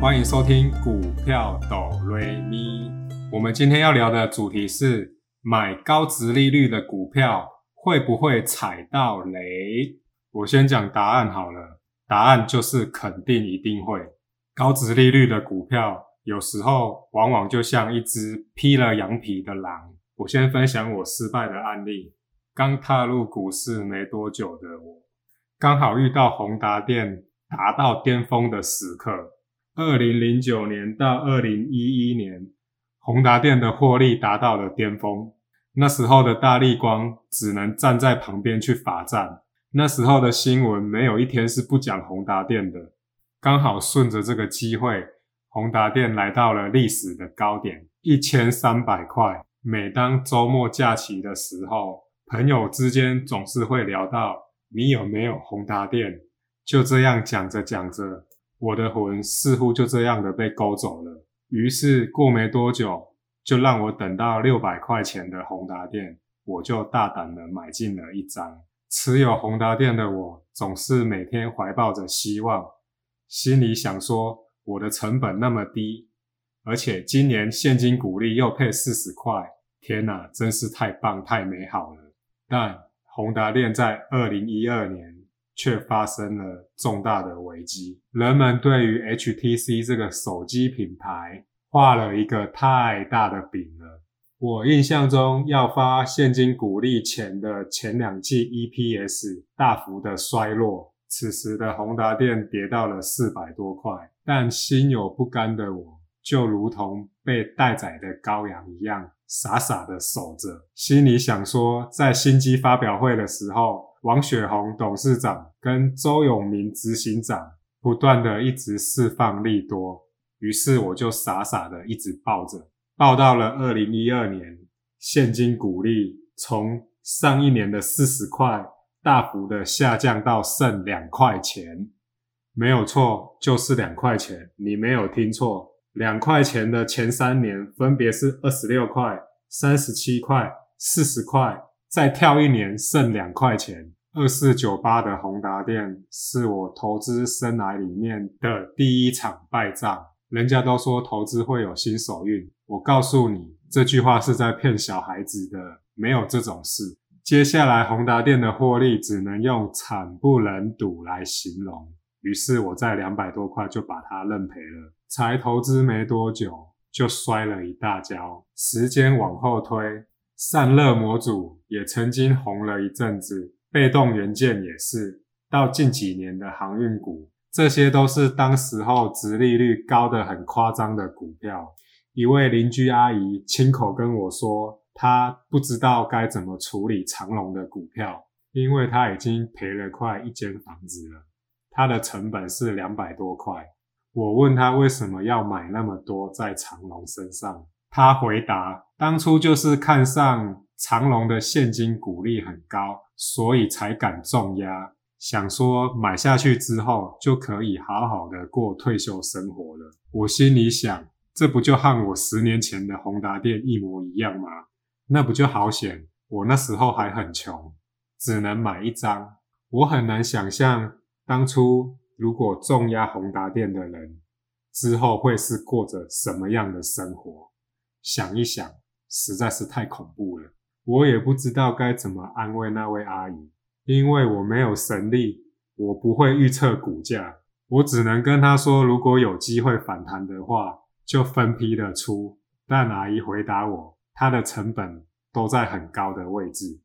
欢迎收听股票抖瑞咪。我们今天要聊的主题是买高值利率的股票会不会踩到雷？我先讲答案好了，答案就是肯定一定会。高值利率的股票有时候往往就像一只披了羊皮的狼。我先分享我失败的案例。刚踏入股市没多久的我，刚好遇到宏达电达到巅峰的时刻。二零零九年到二零一一年，宏达电的获利达到了巅峰。那时候的大力光只能站在旁边去罚站。那时候的新闻没有一天是不讲宏达电的。刚好顺着这个机会，宏达电来到了历史的高点，一千三百块。每当周末假期的时候，朋友之间总是会聊到你有没有宏达电。就这样讲着讲着。我的魂似乎就这样的被勾走了，于是过没多久，就让我等到六百块钱的宏达电，我就大胆的买进了一张。持有宏达电的我，总是每天怀抱着希望，心里想说，我的成本那么低，而且今年现金股利又配四十块，天哪，真是太棒太美好了。但宏达电在二零一二年。却发生了重大的危机。人们对于 HTC 这个手机品牌画了一个太大的饼了。我印象中，要发现金股利前的前两季 EPS 大幅的衰落。此时的宏达电跌到了四百多块，但心有不甘的我，就如同被待宰的羔羊一样，傻傻的守着，心里想说，在新机发表会的时候。王雪红董事长跟周永明执行长不断的一直释放利多，于是我就傻傻的一直抱着，抱到了二零一二年，现金股利从上一年的四十块大幅的下降到剩两块钱，没有错，就是两块钱，你没有听错，两块钱的前三年分别是二十六块、三十七块、四十块。再跳一年剩两块钱，二四九八的宏达电是我投资生涯里面的第一场败仗。人家都说投资会有新手运，我告诉你，这句话是在骗小孩子的，没有这种事。接下来宏达电的获利只能用惨不忍睹来形容。于是我在两百多块就把它认赔了，才投资没多久就摔了一大跤。时间往后推。散热模组也曾经红了一阵子，被动元件也是。到近几年的航运股，这些都是当时候殖利率高的很夸张的股票。一位邻居阿姨亲口跟我说，她不知道该怎么处理长隆的股票，因为她已经赔了快一间房子了。她的成本是两百多块。我问她为什么要买那么多在长隆身上？他回答：“当初就是看上长隆的现金股利很高，所以才敢重压，想说买下去之后就可以好好的过退休生活了。”我心里想：“这不就和我十年前的宏达店一模一样吗？那不就好险？我那时候还很穷，只能买一张。我很难想象当初如果重压宏达店的人之后会是过着什么样的生活。”想一想，实在是太恐怖了。我也不知道该怎么安慰那位阿姨，因为我没有神力，我不会预测股价，我只能跟她说，如果有机会反弹的话，就分批的出。但阿姨回答我，她的成本都在很高的位置。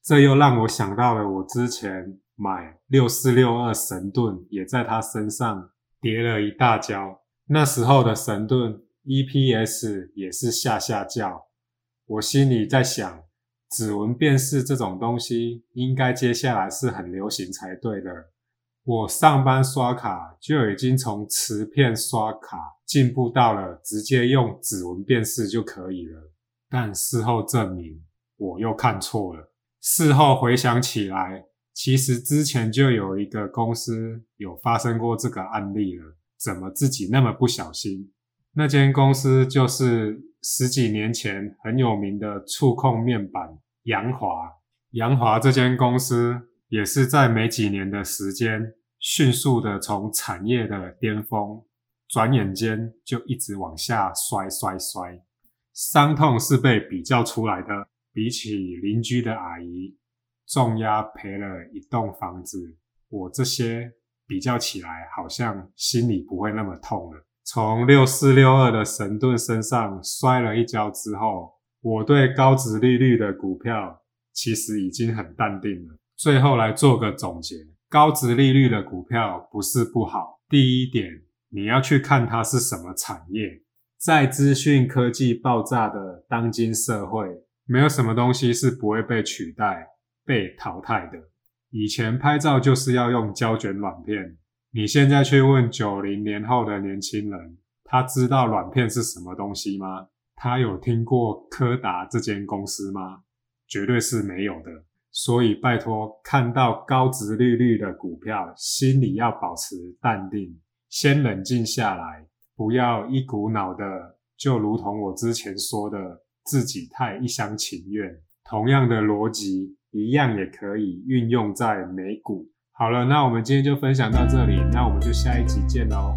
这又让我想到了我之前买六四六二神盾，也在她身上跌了一大跤。那时候的神盾。EPS 也是下下叫，我心里在想，指纹辨识这种东西，应该接下来是很流行才对的。我上班刷卡就已经从磁片刷卡进步到了直接用指纹辨识就可以了，但事后证明我又看错了。事后回想起来，其实之前就有一个公司有发生过这个案例了，怎么自己那么不小心？那间公司就是十几年前很有名的触控面板扬华。扬华这间公司也是在没几年的时间，迅速的从产业的巅峰转眼间就一直往下摔摔摔，伤痛是被比较出来的。比起邻居的阿姨重压赔了一栋房子，我这些比较起来，好像心里不会那么痛了。从六四六二的神盾身上摔了一跤之后，我对高值利率的股票其实已经很淡定了。最后来做个总结：高值利率的股票不是不好。第一点，你要去看它是什么产业。在资讯科技爆炸的当今社会，没有什么东西是不会被取代、被淘汰的。以前拍照就是要用胶卷软片。你现在去问九零年后的年轻人，他知道软片是什么东西吗？他有听过柯达这间公司吗？绝对是没有的。所以拜托，看到高值利率的股票，心里要保持淡定，先冷静下来，不要一股脑的，就如同我之前说的，自己太一厢情愿。同样的逻辑，一样也可以运用在美股。好了，那我们今天就分享到这里，那我们就下一集见喽。